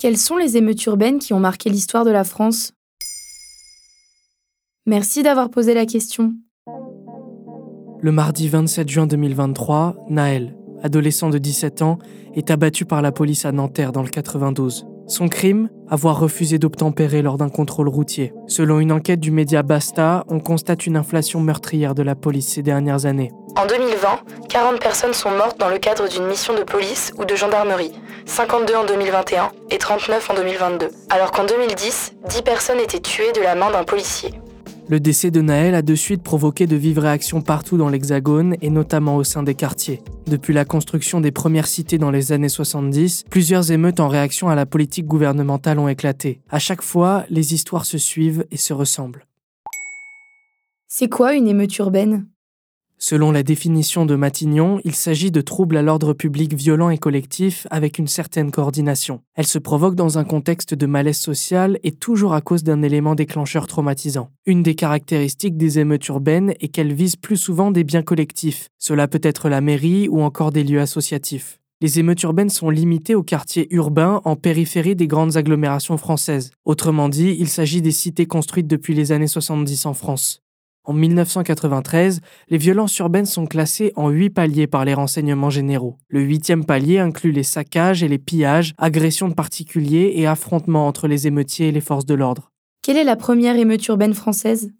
Quelles sont les émeutes urbaines qui ont marqué l'histoire de la France? Merci d'avoir posé la question. Le mardi 27 juin 2023, Naël, adolescent de 17 ans, est abattu par la police à Nanterre dans le 92. Son crime Avoir refusé d'obtempérer lors d'un contrôle routier. Selon une enquête du média Basta, on constate une inflation meurtrière de la police ces dernières années. En 2020, 40 personnes sont mortes dans le cadre d'une mission de police ou de gendarmerie, 52 en 2021 et 39 en 2022, alors qu'en 2010, 10 personnes étaient tuées de la main d'un policier. Le décès de Naël a de suite provoqué de vives réactions partout dans l'Hexagone et notamment au sein des quartiers. Depuis la construction des premières cités dans les années 70, plusieurs émeutes en réaction à la politique gouvernementale ont éclaté. À chaque fois, les histoires se suivent et se ressemblent. C'est quoi une émeute urbaine? Selon la définition de Matignon, il s'agit de troubles à l'ordre public violents et collectifs avec une certaine coordination. Elle se provoque dans un contexte de malaise social et toujours à cause d'un élément déclencheur traumatisant. Une des caractéristiques des émeutes urbaines est qu'elles visent plus souvent des biens collectifs. Cela peut être la mairie ou encore des lieux associatifs. Les émeutes urbaines sont limitées aux quartiers urbains en périphérie des grandes agglomérations françaises. Autrement dit, il s'agit des cités construites depuis les années 70 en France. En 1993, les violences urbaines sont classées en huit paliers par les renseignements généraux. Le huitième palier inclut les saccages et les pillages, agressions de particuliers et affrontements entre les émeutiers et les forces de l'ordre. Quelle est la première émeute urbaine française?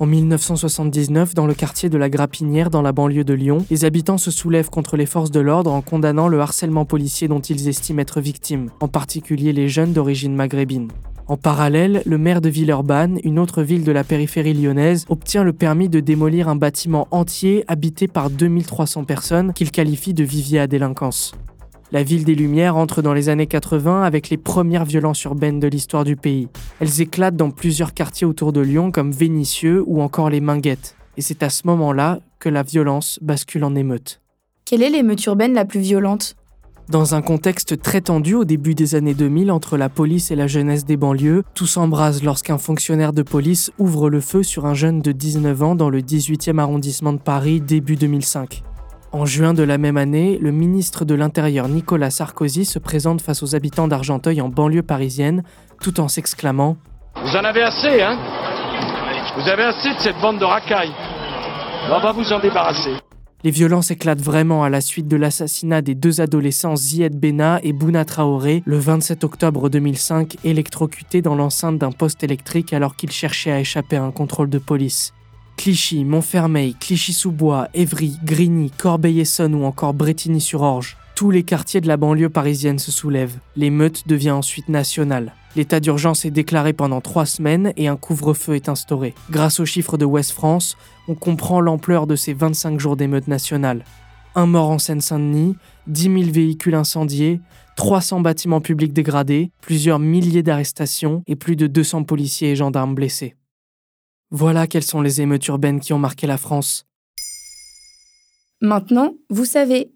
En 1979, dans le quartier de la Grapinière, dans la banlieue de Lyon, les habitants se soulèvent contre les forces de l'ordre en condamnant le harcèlement policier dont ils estiment être victimes, en particulier les jeunes d'origine maghrébine. En parallèle, le maire de Villeurbanne, une autre ville de la périphérie lyonnaise, obtient le permis de démolir un bâtiment entier habité par 2300 personnes qu'il qualifie de vivier à délinquance. La ville des Lumières entre dans les années 80 avec les premières violences urbaines de l'histoire du pays. Elles éclatent dans plusieurs quartiers autour de Lyon comme Vénissieux ou encore les Minguettes. Et c'est à ce moment-là que la violence bascule en émeute. Quelle est l'émeute urbaine la plus violente? Dans un contexte très tendu au début des années 2000 entre la police et la jeunesse des banlieues, tout s'embrase lorsqu'un fonctionnaire de police ouvre le feu sur un jeune de 19 ans dans le 18e arrondissement de Paris début 2005. En juin de la même année, le ministre de l'Intérieur Nicolas Sarkozy se présente face aux habitants d'Argenteuil en banlieue parisienne, tout en s'exclamant Vous en avez assez, hein? Vous avez assez de cette bande de racailles. On va vous en débarrasser. Les violences éclatent vraiment à la suite de l'assassinat des deux adolescents Zied Bena et Bouna Traoré le 27 octobre 2005, électrocutés dans l'enceinte d'un poste électrique alors qu'ils cherchaient à échapper à un contrôle de police. Clichy, Montfermeil, Clichy-sous-Bois, Évry, Grigny, Corbeil-Essonne ou encore Bretigny-sur-Orge. Tous les quartiers de la banlieue parisienne se soulèvent. L'émeute devient ensuite nationale. L'état d'urgence est déclaré pendant trois semaines et un couvre-feu est instauré. Grâce aux chiffres de West France, on comprend l'ampleur de ces 25 jours d'émeute nationale. Un mort en Seine-Saint-Denis, 10 000 véhicules incendiés, 300 bâtiments publics dégradés, plusieurs milliers d'arrestations et plus de 200 policiers et gendarmes blessés. Voilà quelles sont les émeutes urbaines qui ont marqué la France. Maintenant, vous savez,